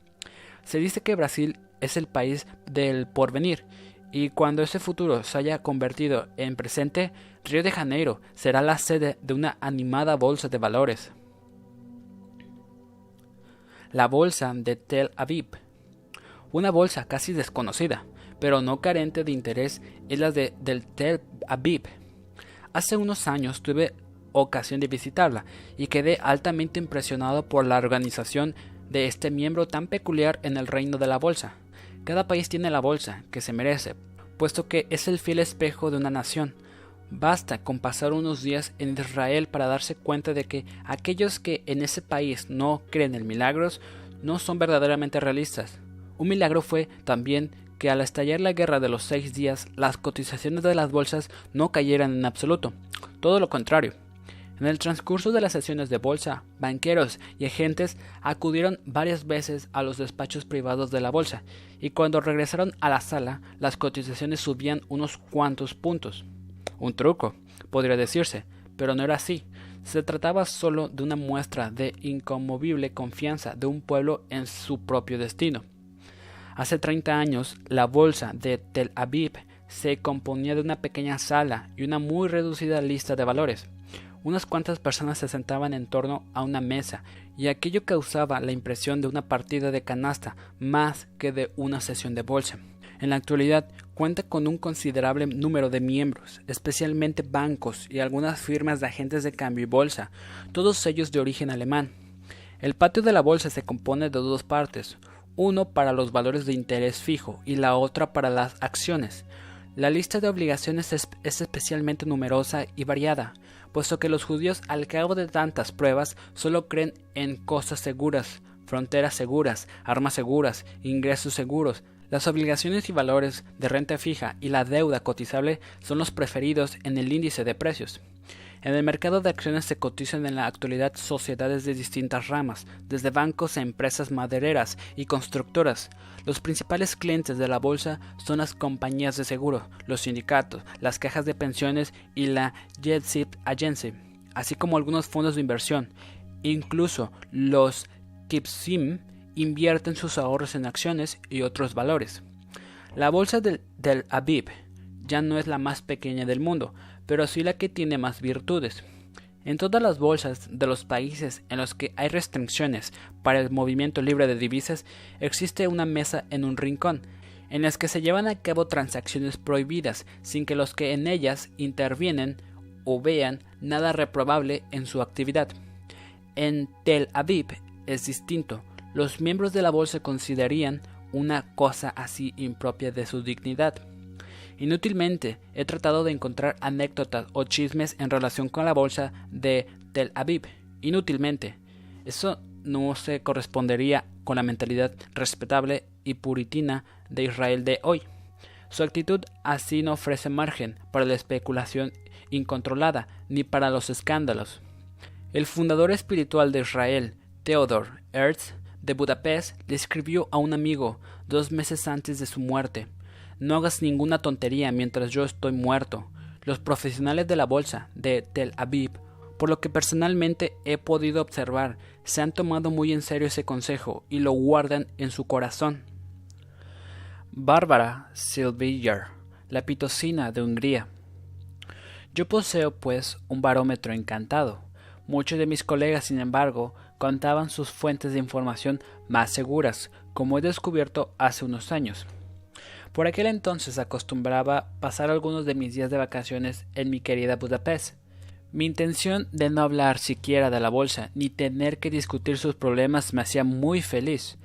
Se dice que Brasil es el país del porvenir y cuando ese futuro se haya convertido en presente, Río de Janeiro será la sede de una animada bolsa de valores. La bolsa de Tel Aviv. Una bolsa casi desconocida, pero no carente de interés, es la de, Tel Aviv. Hace unos años tuve ocasión de visitarla y quedé altamente impresionado por la organización de este miembro tan peculiar en el reino de la bolsa. Cada país tiene la bolsa que se merece, puesto que es el fiel espejo de una nación. Basta con pasar unos días en Israel para darse cuenta de que aquellos que en ese país no creen en milagros no son verdaderamente realistas. Un milagro fue también que al estallar la guerra de los seis días, las cotizaciones de las bolsas no cayeran en absoluto. Todo lo contrario. En el transcurso de las sesiones de bolsa, banqueros y agentes acudieron varias veces a los despachos privados de la bolsa, y cuando regresaron a la sala, las cotizaciones subían unos cuantos puntos. Un truco, podría decirse, pero no era así. Se trataba solo de una muestra de inconmovible confianza de un pueblo en su propio destino. Hace 30 años, la bolsa de Tel Aviv se componía de una pequeña sala y una muy reducida lista de valores. Unas cuantas personas se sentaban en torno a una mesa, y aquello causaba la impresión de una partida de canasta más que de una sesión de bolsa. En la actualidad cuenta con un considerable número de miembros, especialmente bancos y algunas firmas de agentes de cambio y bolsa, todos ellos de origen alemán. El patio de la bolsa se compone de dos partes, uno para los valores de interés fijo y la otra para las acciones. La lista de obligaciones es, especialmente numerosa y variada, puesto que los judíos al cabo de tantas pruebas solo creen en cosas seguras, fronteras seguras, armas seguras, ingresos seguros. Las obligaciones y valores de renta fija y la deuda cotizable son los preferidos en el índice de precios. En el mercado de acciones se cotizan en la actualidad sociedades de distintas ramas, desde bancos a empresas madereras y constructoras. Los principales clientes de la bolsa son las compañías de seguro, los sindicatos, las cajas de pensiones y la Jetsit Agency, así como algunos fondos de inversión. Incluso los Kipsim invierten sus ahorros en acciones y otros valores. La bolsa del, del ya no es la más pequeña del mundo, pero sí la que tiene más virtudes. En todas las bolsas de los países en los que hay restricciones para el movimiento libre de divisas, existe una mesa en un rincón, en las que se llevan a cabo transacciones prohibidas sin que los que en ellas intervienen o vean nada reprobable en su actividad. En Tel Aviv es distinto. Los miembros de la bolsa considerarían una cosa así impropia de su dignidad. Inútilmente he tratado de encontrar anécdotas o chismes en relación con la bolsa de Tel Aviv. Inútilmente. Eso no se correspondería con la mentalidad respetable y puritina de Israel de hoy. Su actitud así no ofrece margen para la especulación incontrolada ni para los escándalos. El fundador espiritual de Israel, Theodor Hertz, de Budapest, le escribió a un amigo dos meses antes de su muerte no hagas ninguna tontería mientras yo estoy muerto. Los profesionales de la bolsa de Tel Aviv, por lo que personalmente he podido observar, se han tomado muy en serio ese consejo y lo guardan en su corazón. Bárbara Silvillar, la pitocina de Hungría. Yo poseo, pues, un barómetro encantado. Muchos de mis colegas, sin embargo, contaban sus fuentes de información más seguras, como he descubierto hace unos años. Por aquel entonces acostumbraba pasar algunos de mis días de vacaciones en mi querida Budapest. Mi intención de no hablar siquiera de la bolsa ni tener que discutir sus problemas me hacía muy feliz.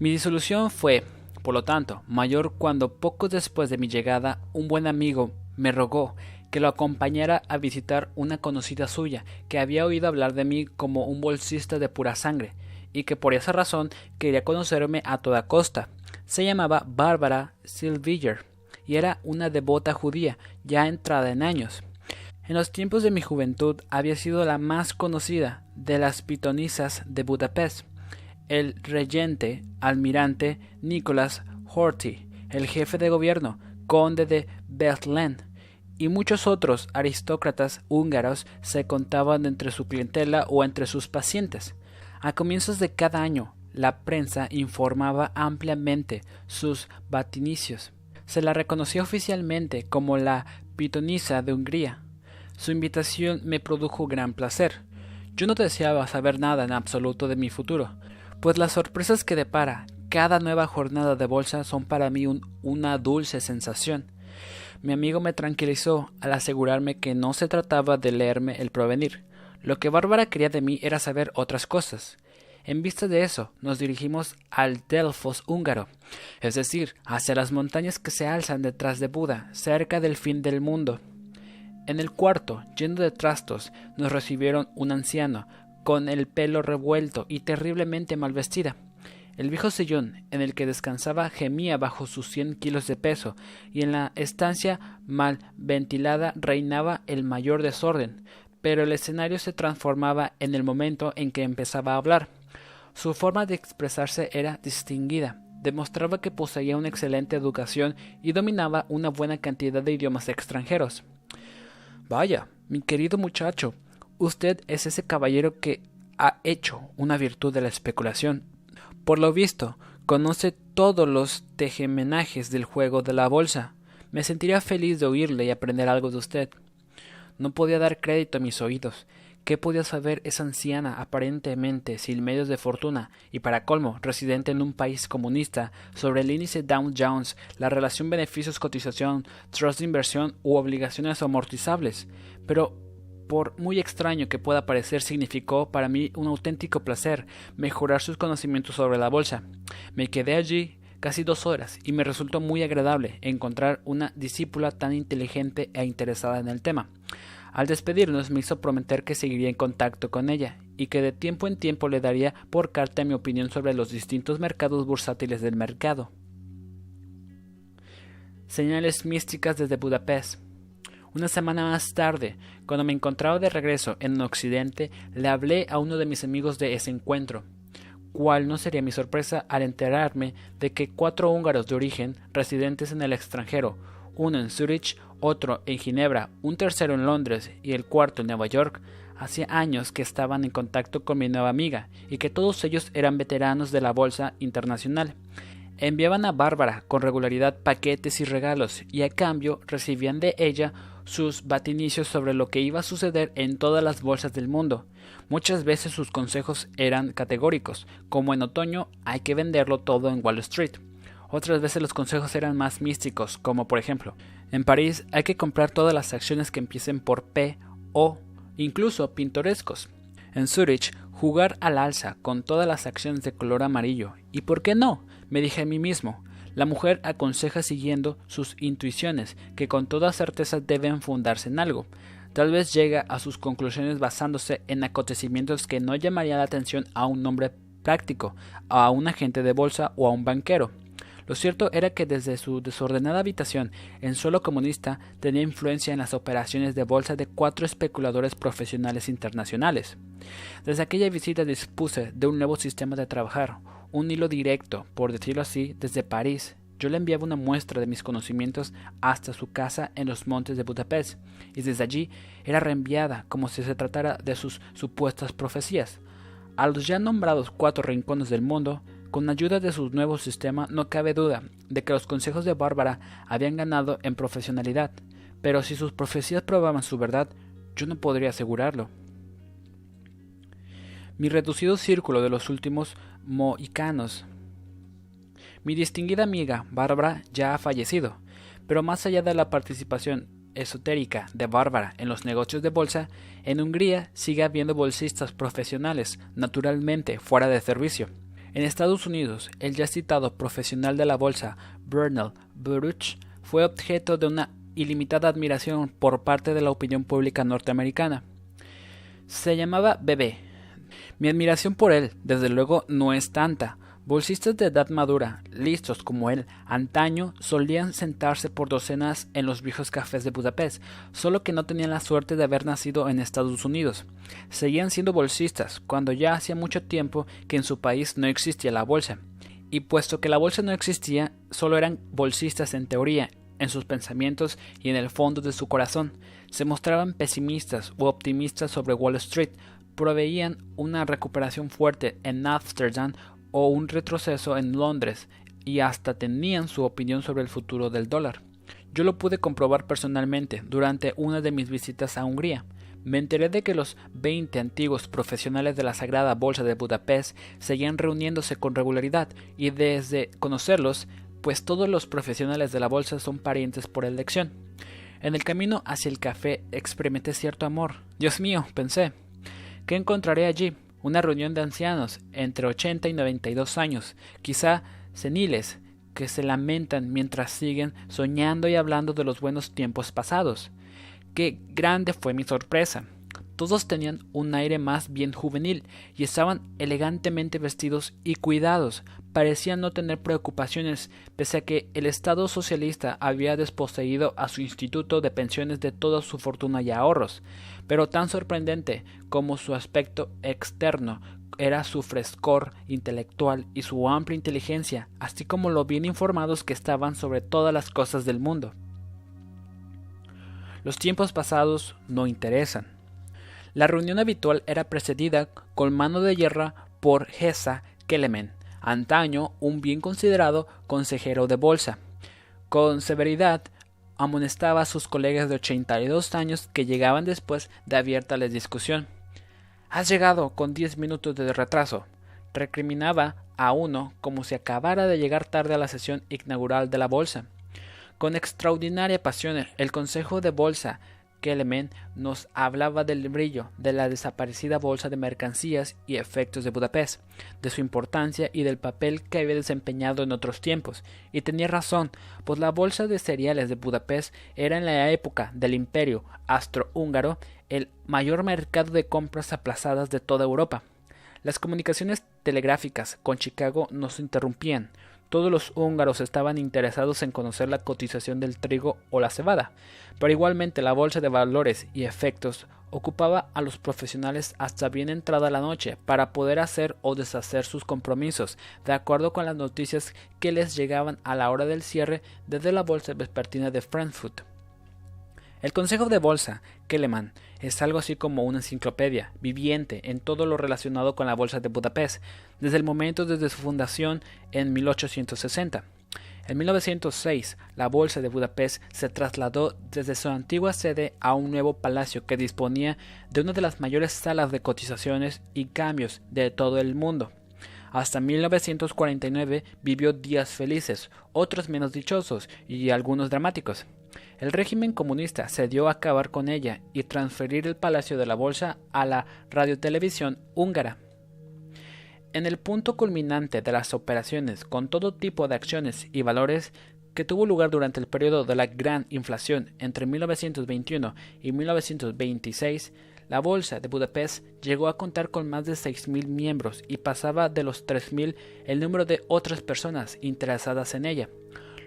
Mi disolución fue, por lo tanto, mayor cuando poco después de mi llegada un buen amigo me rogó que lo acompañara a visitar una conocida suya, que había oído hablar de mí como un bolsista de pura sangre, y que por esa razón quería conocerme a toda costa. Se llamaba Bárbara Silviller y era una devota judía, ya entrada en años. En los tiempos de mi juventud había sido la más conocida de las pitonisas de Budapest. El regente, almirante Nicolás Horthy, el jefe de gobierno, conde de Bethlen, y muchos otros aristócratas húngaros se contaban entre su clientela o entre sus pacientes. A comienzos de cada año, la prensa informaba ampliamente sus batinicios. Se la reconoció oficialmente como la pitonisa de Hungría. Su invitación me produjo gran placer. Yo no deseaba saber nada en absoluto de mi futuro, pues las sorpresas que depara cada nueva jornada de bolsa son para mí una dulce sensación. Mi amigo me tranquilizó al asegurarme que no se trataba de leerme el provenir. Lo que Bárbara quería de mí era saber otras cosas. En vista de eso, nos dirigimos al Delfos húngaro, es decir, hacia las montañas que se alzan detrás de Buda, cerca del fin del mundo. En el cuarto, lleno de trastos, nos recibieron un anciano, con el pelo revuelto y terriblemente mal vestida. El viejo sillón en el que descansaba gemía bajo sus cien kilos de peso, y en la estancia mal ventilada reinaba el mayor desorden, pero el escenario se transformaba en el momento en que empezaba a hablar. Su forma de expresarse era distinguida, demostraba que poseía una excelente educación y dominaba una buena cantidad de idiomas extranjeros. Vaya, mi querido muchacho, usted es ese caballero que ha hecho una virtud de la especulación. Por lo visto, conoce todos los tejemenajes del juego de la bolsa. Me sentiría feliz de oírle y aprender algo de usted. No podía dar crédito a mis oídos. ¿Qué podía saber esa anciana, aparentemente sin medios de fortuna, y para colmo, residente en un país comunista, sobre el índice Dow Jones, la relación beneficios-cotización, trust de inversión u obligaciones amortizables? Pero, por muy extraño que pueda parecer, significó para mí un auténtico placer mejorar sus conocimientos sobre la bolsa. Me quedé allí casi dos horas y me resultó muy agradable encontrar una discípula tan inteligente e interesada en el tema. Al despedirnos me hizo prometer que seguiría en contacto con ella y que de tiempo en tiempo le daría por carta mi opinión sobre los distintos mercados bursátiles del mercado. Señales místicas desde Budapest. Una semana más tarde, cuando me encontraba de regreso en Occidente, le hablé a uno de mis amigos de ese encuentro. Cuál no sería mi sorpresa al enterarme de que cuatro húngaros de origen, residentes en el extranjero, uno en Zurich, otro en Ginebra, un tercero en Londres y el cuarto en Nueva York, hacía años que estaban en contacto con mi nueva amiga y que todos ellos eran veteranos de la Bolsa Internacional. Enviaban a Bárbara con regularidad paquetes y regalos y a cambio recibían de ella sus batinicios sobre lo que iba a suceder en todas las bolsas del mundo. Muchas veces sus consejos eran categóricos, como en otoño hay que venderlo todo en Wall Street. Otras veces los consejos eran más místicos, como por ejemplo, en París hay que comprar todas las acciones que empiecen por P o incluso pintorescos. En Zurich, jugar al alza con todas las acciones de color amarillo. ¿Y por qué no? Me dije a mí mismo. La mujer aconseja siguiendo sus intuiciones, que con toda certeza deben fundarse en algo. Tal vez llega a sus conclusiones basándose en acontecimientos que no llamarían la atención a un hombre práctico, a un agente de bolsa o a un banquero. Lo cierto era que desde su desordenada habitación en suelo comunista tenía influencia en las operaciones de bolsa de cuatro especuladores profesionales internacionales. Desde aquella visita dispuse de un nuevo sistema de trabajar, un hilo directo, por decirlo así, desde París. Yo le enviaba una muestra de mis conocimientos hasta su casa en los montes de Budapest, y desde allí era reenviada como si se tratara de sus supuestas profecías. A los ya nombrados cuatro rincones del mundo con ayuda de su nuevo sistema no cabe duda de que los consejos de Bárbara habían ganado en profesionalidad, pero si sus profecías probaban su verdad, yo no podría asegurarlo. Mi reducido círculo de los últimos mohicanos. Mi distinguida amiga, Bárbara, ya ha fallecido, pero más allá de la participación esotérica de Bárbara en los negocios de bolsa, en Hungría sigue habiendo bolsistas profesionales, naturalmente fuera de servicio. En Estados Unidos, el ya citado profesional de la bolsa, Bernal Baruch, fue objeto de una ilimitada admiración por parte de la opinión pública norteamericana. Se llamaba Bebé. Mi admiración por él, desde luego, no es tanta, Bolsistas de edad madura, listos como él, antaño solían sentarse por docenas en los viejos cafés de Budapest, solo que no tenían la suerte de haber nacido en Estados Unidos. Seguían siendo bolsistas, cuando ya hacía mucho tiempo que en su país no existía la bolsa. Y puesto que la bolsa no existía, solo eran bolsistas en teoría, en sus pensamientos y en el fondo de su corazón. Se mostraban pesimistas u optimistas sobre Wall Street, proveían una recuperación fuerte en Amsterdam o un retroceso en Londres y hasta tenían su opinión sobre el futuro del dólar. Yo lo pude comprobar personalmente durante una de mis visitas a Hungría. Me enteré de que los 20 antiguos profesionales de la Sagrada Bolsa de Budapest seguían reuniéndose con regularidad y desde conocerlos, pues todos los profesionales de la bolsa son parientes por elección. En el camino hacia el café experimenté cierto amor. Dios mío, pensé, ¿qué encontraré allí? Una reunión de ancianos entre 80 y 92 años, quizá seniles, que se lamentan mientras siguen soñando y hablando de los buenos tiempos pasados. Qué grande fue mi sorpresa. Todos tenían un aire más bien juvenil y estaban elegantemente vestidos y cuidados. Parecían no tener preocupaciones, pese a que el Estado socialista había desposeído a su instituto de pensiones de toda su fortuna y ahorros. Pero tan sorprendente como su aspecto externo era su frescor intelectual y su amplia inteligencia, así como lo bien informados que estaban sobre todas las cosas del mundo. Los tiempos pasados no interesan. La reunión habitual era precedida con mano de hierro por Gesa Kelemen, antaño un bien considerado consejero de bolsa. Con severidad amonestaba a sus colegas de 82 años que llegaban después de abierta la discusión. Has llegado con diez minutos de retraso. Recriminaba a uno como si acabara de llegar tarde a la sesión inaugural de la bolsa. Con extraordinaria pasión, el Consejo de Bolsa Kelemen nos hablaba del brillo de la desaparecida bolsa de mercancías y efectos de Budapest, de su importancia y del papel que había desempeñado en otros tiempos. Y tenía razón, pues la bolsa de cereales de Budapest era en la época del imperio astrohúngaro el mayor mercado de compras aplazadas de toda Europa. Las comunicaciones telegráficas con Chicago no se interrumpían, todos los húngaros estaban interesados en conocer la cotización del trigo o la cebada, pero igualmente la bolsa de valores y efectos ocupaba a los profesionales hasta bien entrada la noche para poder hacer o deshacer sus compromisos, de acuerdo con las noticias que les llegaban a la hora del cierre desde la bolsa vespertina de Frankfurt. El Consejo de Bolsa, Keleman, es algo así como una enciclopedia viviente en todo lo relacionado con la Bolsa de Budapest, desde el momento desde su fundación en 1860. En 1906, la Bolsa de Budapest se trasladó desde su antigua sede a un nuevo palacio que disponía de una de las mayores salas de cotizaciones y cambios de todo el mundo. Hasta 1949 vivió días felices, otros menos dichosos y algunos dramáticos. El régimen comunista se dio a acabar con ella y transferir el Palacio de la Bolsa a la radiotelevisión húngara. En el punto culminante de las operaciones con todo tipo de acciones y valores que tuvo lugar durante el periodo de la gran inflación entre 1921 y 1926, la Bolsa de Budapest llegó a contar con más de 6.000 miembros y pasaba de los 3.000 el número de otras personas interesadas en ella.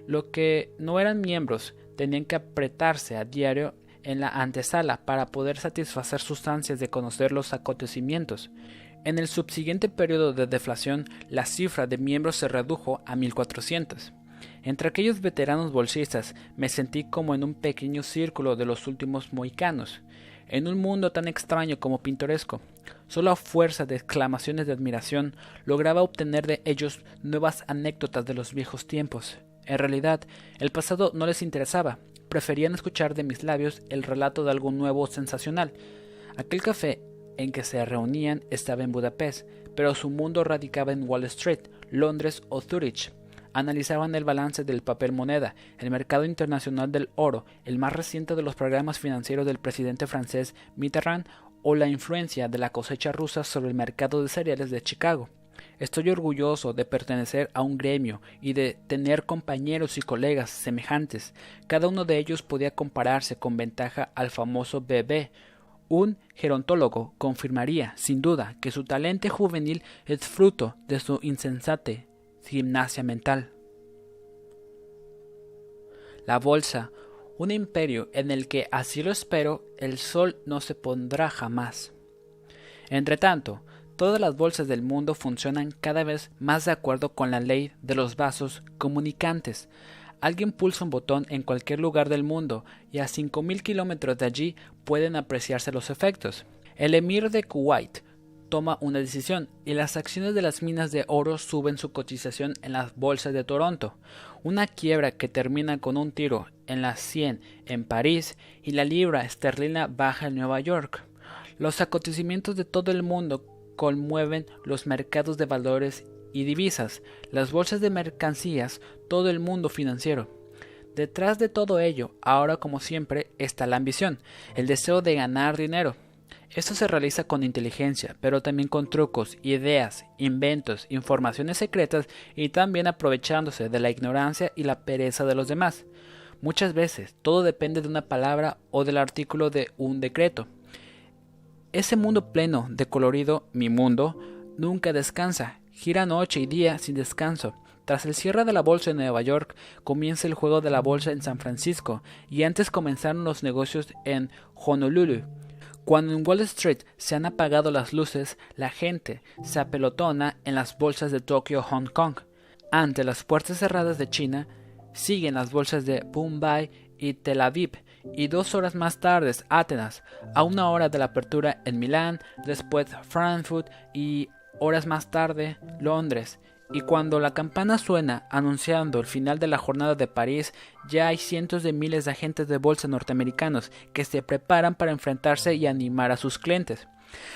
Lo que no eran miembros tenían que apretarse a diario en la antesala para poder satisfacer sus ansias de conocer los acontecimientos. En el subsiguiente periodo de deflación, la cifra de miembros se redujo a 1400. Entre aquellos veteranos bolsistas me sentí como en un pequeño círculo de los últimos mohicanos, en un mundo tan extraño como pintoresco. Solo a fuerza de exclamaciones de admiración lograba obtener de ellos nuevas anécdotas de los viejos tiempos. En realidad, el pasado no les interesaba, preferían escuchar de mis labios el relato de algo nuevo sensacional. Aquel café en que se reunían estaba en Budapest, pero su mundo radicaba en Wall Street, Londres o Zurich. Analizaban el balance del papel moneda, el mercado internacional del oro, el más reciente de los programas financieros del presidente francés Mitterrand o la influencia de la cosecha rusa sobre el mercado de cereales de Chicago. Estoy orgulloso de pertenecer a un gremio y de tener compañeros y colegas semejantes. Cada uno de ellos podía compararse con ventaja al famoso bebé. Un gerontólogo confirmaría, sin duda, que su talento juvenil es fruto de su insensate gimnasia mental. La bolsa, un imperio en el que, así lo espero, el sol no se pondrá jamás. Entretanto, Todas las bolsas del mundo funcionan cada vez más de acuerdo con la ley de los vasos comunicantes. Alguien pulsa un botón en cualquier lugar del mundo y a 5.000 kilómetros de allí pueden apreciarse los efectos. El emir de Kuwait toma una decisión y las acciones de las minas de oro suben su cotización en las bolsas de Toronto. Una quiebra que termina con un tiro en las 100 en París y la libra esterlina baja en Nueva York. Los acontecimientos de todo el mundo conmueven los mercados de valores y divisas, las bolsas de mercancías, todo el mundo financiero. Detrás de todo ello, ahora como siempre, está la ambición, el deseo de ganar dinero. Esto se realiza con inteligencia, pero también con trucos, ideas, inventos, informaciones secretas y también aprovechándose de la ignorancia y la pereza de los demás. Muchas veces todo depende de una palabra o del artículo de un decreto. Ese mundo pleno de colorido, mi mundo, nunca descansa, gira noche y día sin descanso. Tras el cierre de la bolsa en Nueva York, comienza el juego de la bolsa en San Francisco, y antes comenzaron los negocios en Honolulu. Cuando en Wall Street se han apagado las luces, la gente se apelotona en las bolsas de Tokio, Hong Kong. Ante las puertas cerradas de China, siguen las bolsas de Bombay y Tel Aviv, y dos horas más tarde Atenas, a una hora de la apertura en Milán, después Frankfurt y horas más tarde Londres. Y cuando la campana suena anunciando el final de la jornada de París, ya hay cientos de miles de agentes de bolsa norteamericanos que se preparan para enfrentarse y animar a sus clientes.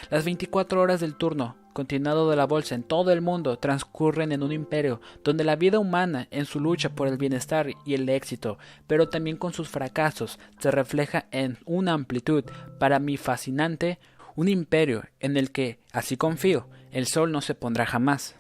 Las 24 horas del turno continuado de la bolsa en todo el mundo transcurren en un imperio donde la vida humana en su lucha por el bienestar y el éxito, pero también con sus fracasos, se refleja en una amplitud para mí fascinante, un imperio en el que, así confío, el sol no se pondrá jamás.